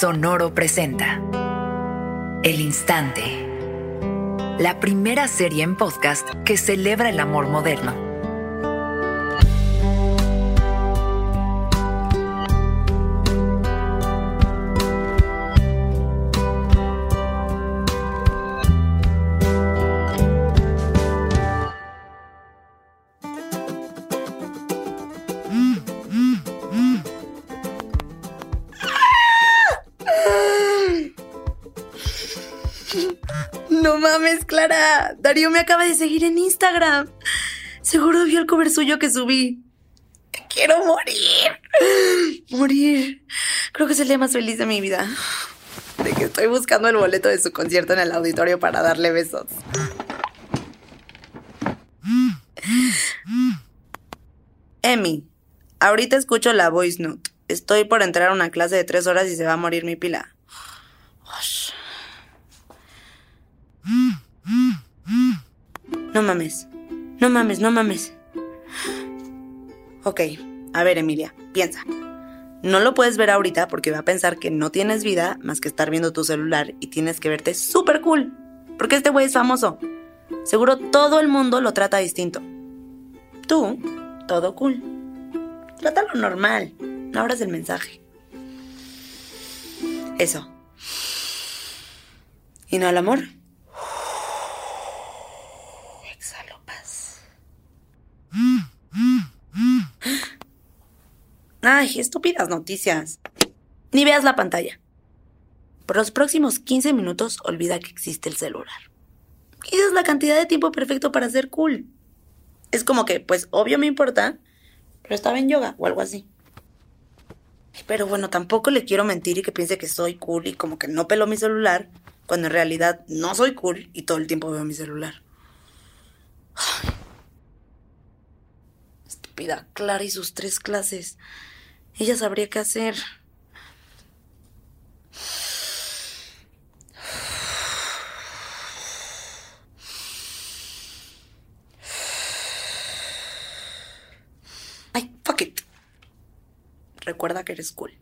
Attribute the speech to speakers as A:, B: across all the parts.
A: Sonoro presenta El Instante, la primera serie en podcast que celebra el amor moderno.
B: Mames, Clara. Darío me acaba de seguir en Instagram. Seguro vio el cover suyo que subí. Quiero morir. Morir. Creo que es el día más feliz de mi vida. De que estoy buscando el boleto de su concierto en el auditorio para darle besos. Emi, ahorita escucho la voice note. Estoy por entrar a una clase de tres horas y se va a morir mi pila. No mames. No mames, no mames. Ok, a ver Emilia, piensa. No lo puedes ver ahorita porque va a pensar que no tienes vida más que estar viendo tu celular y tienes que verte súper cool. Porque este güey es famoso. Seguro todo el mundo lo trata distinto. Tú, todo cool. Trátalo normal. No abras el mensaje. Eso. ¿Y no al amor? Estúpidas noticias. Ni veas la pantalla. Por los próximos 15 minutos olvida que existe el celular. Y es la cantidad de tiempo perfecto para ser cool. Es como que, pues obvio me importa, pero estaba en yoga o algo así. Pero bueno, tampoco le quiero mentir y que piense que soy cool y como que no pelo mi celular, cuando en realidad no soy cool y todo el tiempo veo mi celular. Estúpida Clara y sus tres clases. Ella sabría qué hacer. Ay, fuck it. Recuerda que eres cool.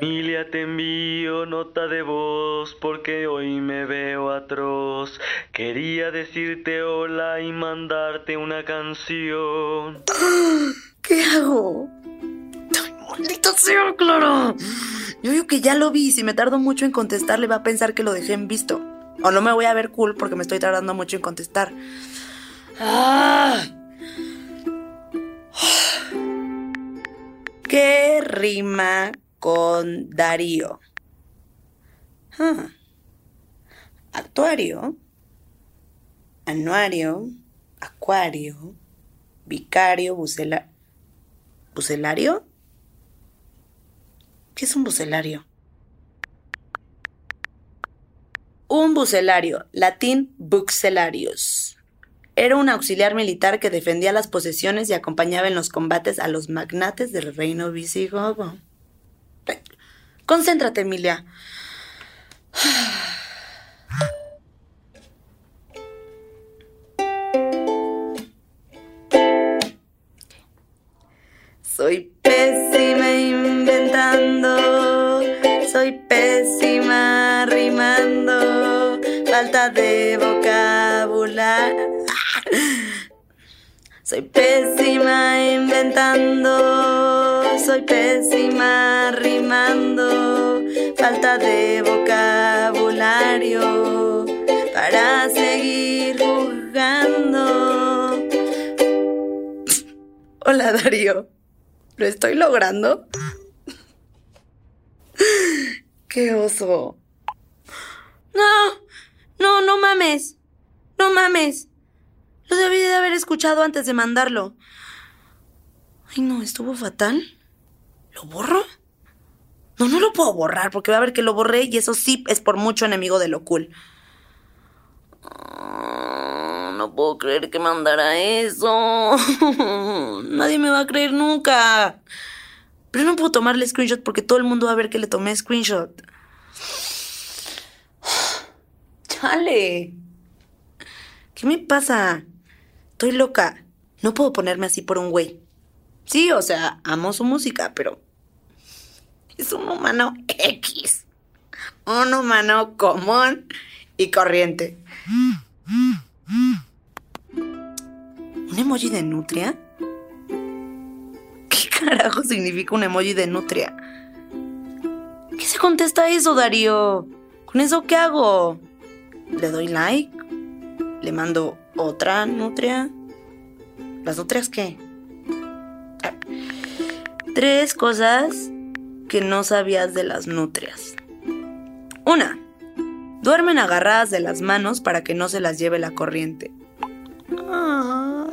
C: Emilia, te envío nota de voz porque hoy me veo atroz. Quería decirte hola y mandarte una canción.
B: ¿Qué hago? ¡Maldita sea, Clara! Yo digo que ya lo vi. Si me tardo mucho en contestar, le va a pensar que lo dejé en visto. O no me voy a ver cool porque me estoy tardando mucho en contestar. ¡Ah! ¿Qué rima con Darío? Ah. Actuario. Anuario. Acuario. Vicario. Bucela... ¿Bucelario? ¿Qué es un bucelario? Un bucelario, latín buxelarius. Era un auxiliar militar que defendía las posesiones y acompañaba en los combates a los magnates del reino visigodo. Concéntrate, Emilia. Soy pésima inventando, soy pésima rimando, falta de vocabulario para seguir jugando. Hola Darío. ¿Lo estoy logrando? ¡Qué oso! No, no, no mames. No mames. Lo debí de haber escuchado antes de mandarlo. Ay, no, estuvo fatal. ¿Lo borro? No, no lo puedo borrar porque va a ver que lo borré y eso sí es por mucho enemigo de lo cool. no puedo creer que mandara eso. Nadie me va a creer nunca. Pero no puedo tomarle screenshot porque todo el mundo va a ver que le tomé screenshot. Chale. ¿Qué me pasa? Estoy loca. No puedo ponerme así por un güey. Sí, o sea, amo su música, pero... Es un humano X. Un humano común y corriente. ¿Un emoji de nutria? ¿Qué carajo significa un emoji de nutria? ¿Qué se contesta eso, Darío? ¿Con eso qué hago? ¿Le doy like? ¿Le mando otra nutria? ¿Las nutrias qué? Ah, Tres cosas que no sabías de las nutrias. Una, duermen agarradas de las manos para que no se las lleve la corriente. Ah,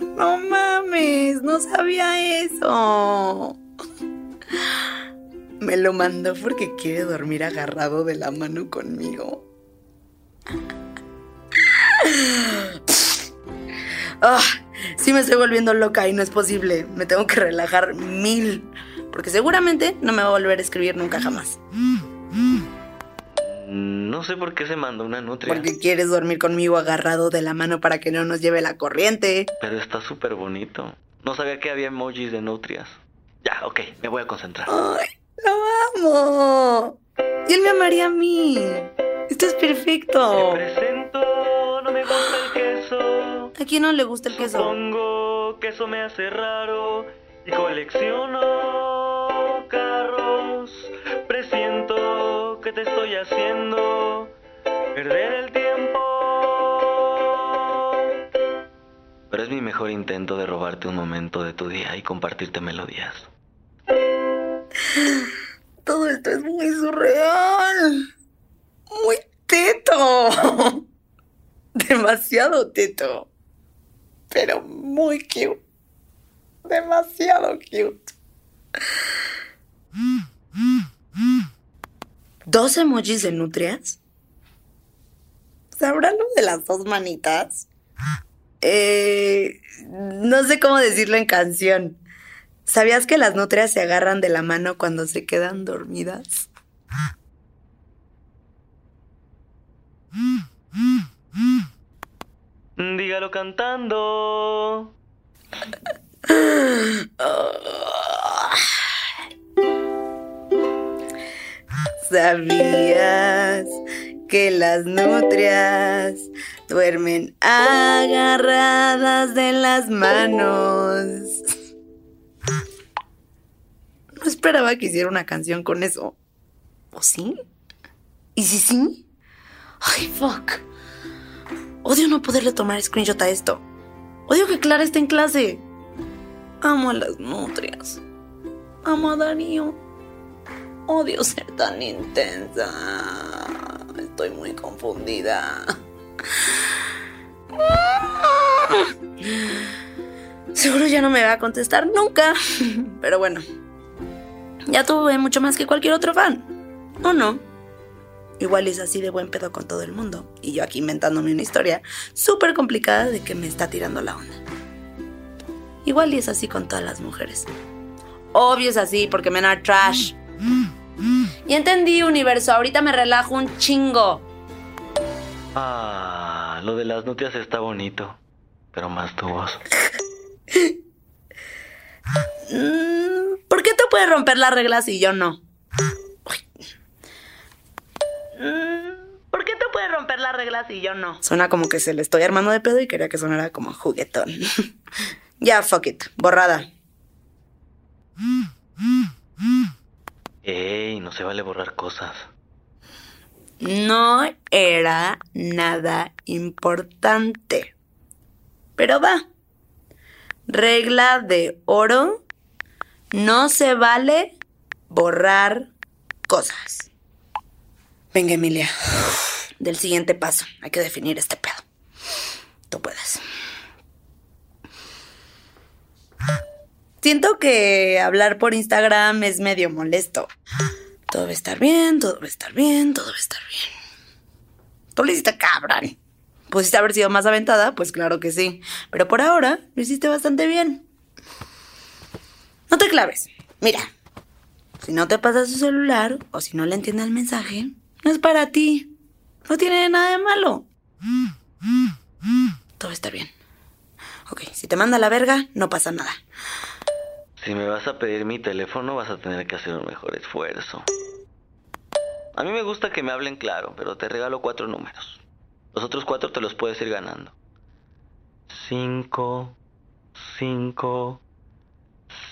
B: no mames, no sabía eso. Me lo mandó porque quiere dormir agarrado de la mano conmigo. Sí me estoy volviendo loca y no es posible. Me tengo que relajar mil. Porque seguramente no me va a volver a escribir nunca jamás.
C: No sé por qué se mandó una nutria.
B: Porque quieres dormir conmigo agarrado de la mano para que no nos lleve la corriente.
C: Pero está súper bonito. No sabía que había emojis de nutrias. Ya, ok, me voy a concentrar.
B: ¡Ay, lo amo! Y él me amaría a mí. Esto es
C: Te
B: perfecto.
C: presento,
B: quién no le gusta el queso?
C: Supongo que eso me hace raro. Y colecciono carros. Presiento que te estoy haciendo perder el tiempo. Pero es mi mejor intento de robarte un momento de tu día y compartirte melodías.
B: Todo esto es muy surreal. Muy teto. Demasiado teto. Pero muy cute. Demasiado cute. ¿Dos emojis de nutrias? ¿Sabrán lo de las dos manitas? Eh, no sé cómo decirlo en canción. ¿Sabías que las nutrias se agarran de la mano cuando se quedan dormidas?
C: Dígalo cantando.
B: ¿Sabías que las nutrias duermen agarradas de las manos? No esperaba que hiciera una canción con eso. ¿O sí? ¿Y si sí? Ay, fuck. Odio no poderle tomar screenshot a esto. Odio que Clara esté en clase. Amo a las nutrias. Amo a Darío. Odio ser tan intensa. Estoy muy confundida. Seguro ya no me va a contestar nunca. Pero bueno. Ya tuve mucho más que cualquier otro fan. ¿O no? Igual es así de buen pedo con todo el mundo. Y yo aquí inventándome una historia súper complicada de que me está tirando la onda. Igual y es así con todas las mujeres. Obvio es así porque men are trash. Y entendí, universo. Ahorita me relajo un chingo.
C: Ah, lo de las nutrias está bonito. Pero más tu voz.
B: Mm, ¿Por qué te puedes romper las reglas y yo no? ¿Por qué te puedes romper las reglas y yo no? Suena como que se le estoy armando de pedo y quería que sonara como juguetón. ya, fuck it. Borrada.
C: Ey, no se vale borrar cosas.
B: No era nada importante. Pero va. Regla de oro. No se vale borrar cosas. Venga, Emilia. Del siguiente paso. Hay que definir este pedo. Tú puedes. Siento que hablar por Instagram es medio molesto. Todo va a estar bien, todo va a estar bien, todo va a estar bien. Tú lo hiciste cabrón. ¿Pudiste haber sido más aventada? Pues claro que sí. Pero por ahora lo hiciste bastante bien. No te claves. Mira, si no te pasa su celular o si no le entiende el mensaje, no es para ti. No tiene nada de malo. Todo estar bien. Ok, si te manda a la verga, no pasa nada.
C: Si me vas a pedir mi teléfono vas a tener que hacer un mejor esfuerzo. A mí me gusta que me hablen claro, pero te regalo cuatro números. Los otros cuatro te los puedes ir ganando. Cinco, cinco,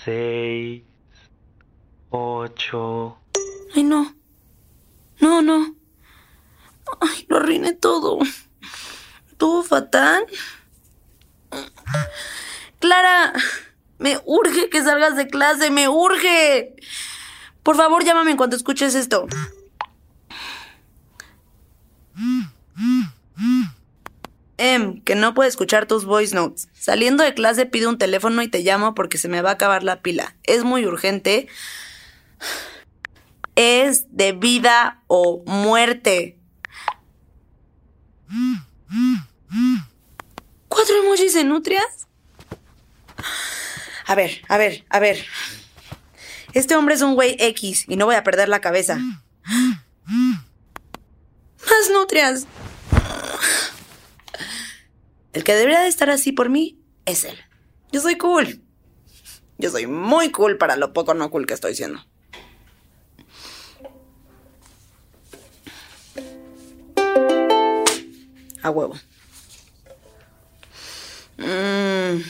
C: seis, ocho.
B: Ay, no. No, no. Ay, lo arruiné todo. Todo fatal. Clara, me urge que salgas de clase, me urge. Por favor, llámame en cuanto escuches esto. Em, que no puedo escuchar tus voice notes. Saliendo de clase pido un teléfono y te llamo porque se me va a acabar la pila. Es muy urgente. Es de vida o muerte. ¿Cuatro emojis en nutrias? A ver, a ver, a ver. Este hombre es un güey X y no voy a perder la cabeza. Más nutrias. El que debería de estar así por mí es él. Yo soy cool. Yo soy muy cool para lo poco no cool que estoy siendo. A huevo. Mm.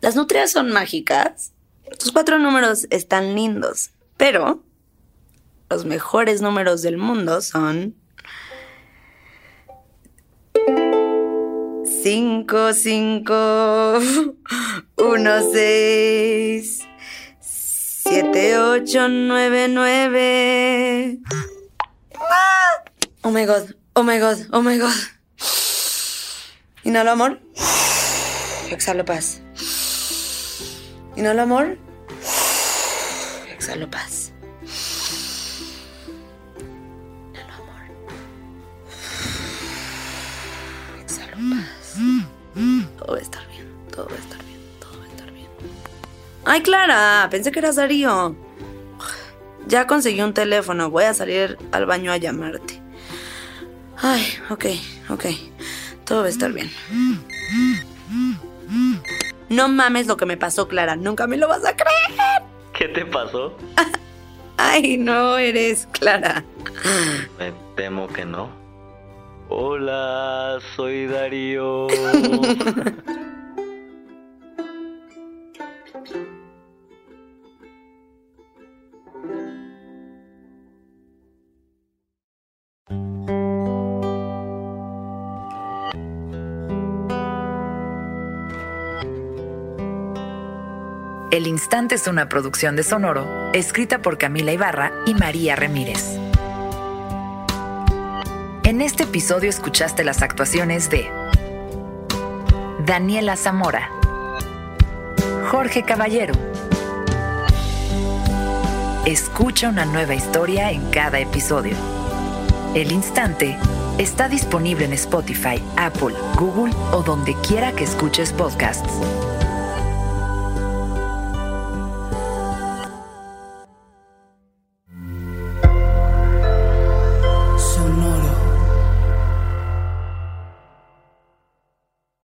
B: Las nutrias son mágicas. Tus cuatro números están lindos, pero los mejores números del mundo son 5, 5, 1, 6, 7, 8, 9, 9. Oh my god, oh my god, oh my god. Inhalo amor. Exhalo paz. Inhalo amor. Exhalo paz. Inhalo amor. Exhalo paz. Todo va a estar bien, todo va a estar bien, todo va a estar bien. Ay, Clara, pensé que eras Darío. Ya conseguí un teléfono, voy a salir al baño a llamarte. Ay, ok, ok. Todo va a estar bien. No mames lo que me pasó, Clara. Nunca me lo vas a creer.
C: ¿Qué te pasó?
B: Ay, no eres Clara.
C: Me temo que no. Hola, soy Darío.
A: El Instante es una producción de Sonoro, escrita por Camila Ibarra y María Ramírez. En este episodio escuchaste las actuaciones de Daniela Zamora, Jorge Caballero. Escucha una nueva historia en cada episodio. El Instante está disponible en Spotify, Apple, Google o donde quiera que escuches podcasts.